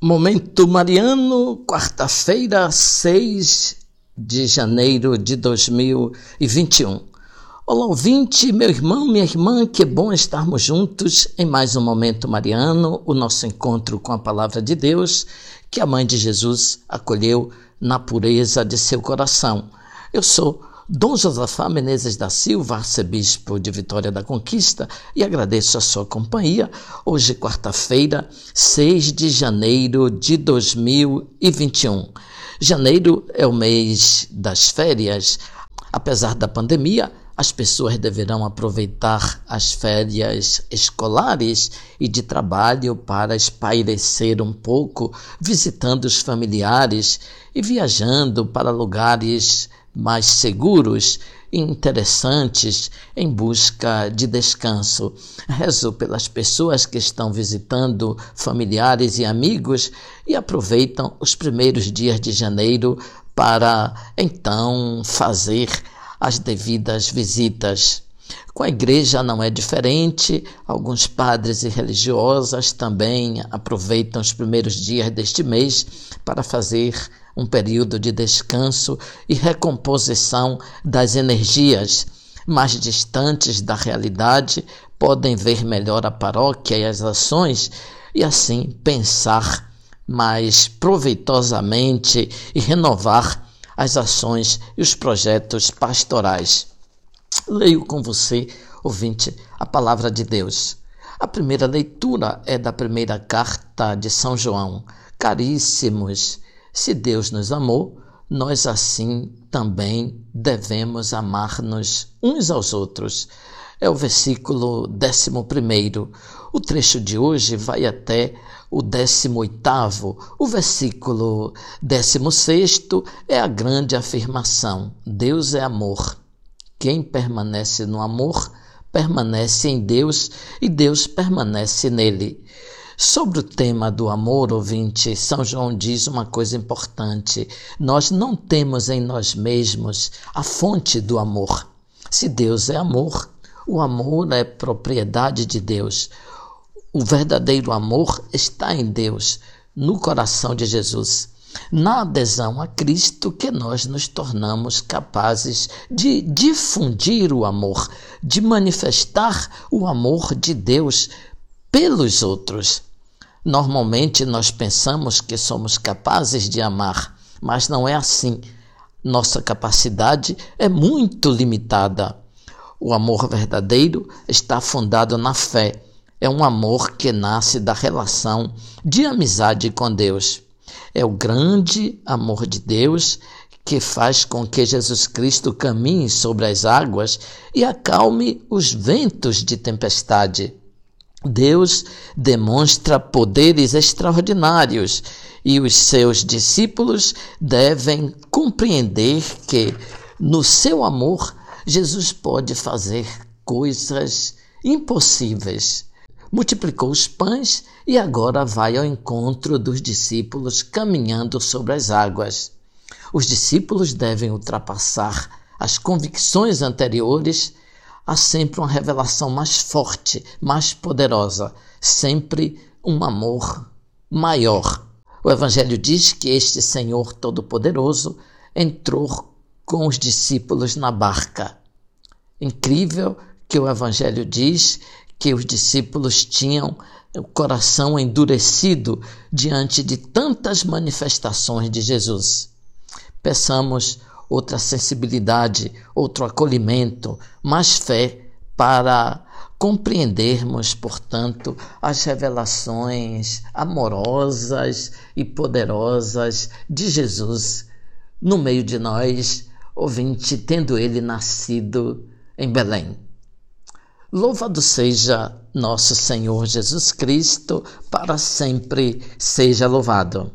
Momento Mariano, quarta-feira, 6 de janeiro de 2021. Olá, ouvinte, meu irmão, minha irmã, que bom estarmos juntos em mais um Momento Mariano, o nosso encontro com a Palavra de Deus, que a Mãe de Jesus acolheu na pureza de seu coração. Eu sou Dom Josafá Menezes da Silva, arcebispo de Vitória da Conquista, e agradeço a sua companhia. Hoje, quarta-feira, 6 de janeiro de 2021. Janeiro é o mês das férias. Apesar da pandemia, as pessoas deverão aproveitar as férias escolares e de trabalho para espairecer um pouco, visitando os familiares e viajando para lugares mais seguros e interessantes em busca de descanso. Rezo pelas pessoas que estão visitando familiares e amigos e aproveitam os primeiros dias de janeiro para então fazer as devidas visitas. Com a igreja não é diferente, alguns padres e religiosas também aproveitam os primeiros dias deste mês para fazer um período de descanso e recomposição das energias. Mais distantes da realidade, podem ver melhor a paróquia e as ações e assim pensar mais proveitosamente e renovar as ações e os projetos pastorais. Leio com você, ouvinte, a palavra de Deus. A primeira leitura é da primeira carta de São João. Caríssimos, se Deus nos amou, nós assim também devemos amar-nos uns aos outros. É o versículo 11. O trecho de hoje vai até o 18. O versículo 16 é a grande afirmação: Deus é amor. Quem permanece no amor, permanece em Deus e Deus permanece nele. Sobre o tema do amor, ouvinte, São João diz uma coisa importante: nós não temos em nós mesmos a fonte do amor. Se Deus é amor, o amor é propriedade de Deus. O verdadeiro amor está em Deus, no coração de Jesus. Na adesão a Cristo que nós nos tornamos capazes de difundir o amor, de manifestar o amor de Deus pelos outros. Normalmente nós pensamos que somos capazes de amar, mas não é assim. Nossa capacidade é muito limitada. O amor verdadeiro está fundado na fé. É um amor que nasce da relação de amizade com Deus. É o grande amor de Deus que faz com que Jesus Cristo caminhe sobre as águas e acalme os ventos de tempestade. Deus demonstra poderes extraordinários e os seus discípulos devem compreender que, no seu amor, Jesus pode fazer coisas impossíveis. Multiplicou os pães e agora vai ao encontro dos discípulos caminhando sobre as águas. Os discípulos devem ultrapassar as convicções anteriores há sempre uma revelação mais forte, mais poderosa, sempre um amor maior. O Evangelho diz que este Senhor Todo-Poderoso entrou com os discípulos na barca. Incrível que o Evangelho diz que os discípulos tinham o coração endurecido diante de tantas manifestações de Jesus. Peçamos outra sensibilidade, outro acolhimento, mais fé para compreendermos, portanto, as revelações amorosas e poderosas de Jesus no meio de nós, ouvinte, tendo ele nascido em Belém. Louvado seja nosso Senhor Jesus Cristo, para sempre seja louvado.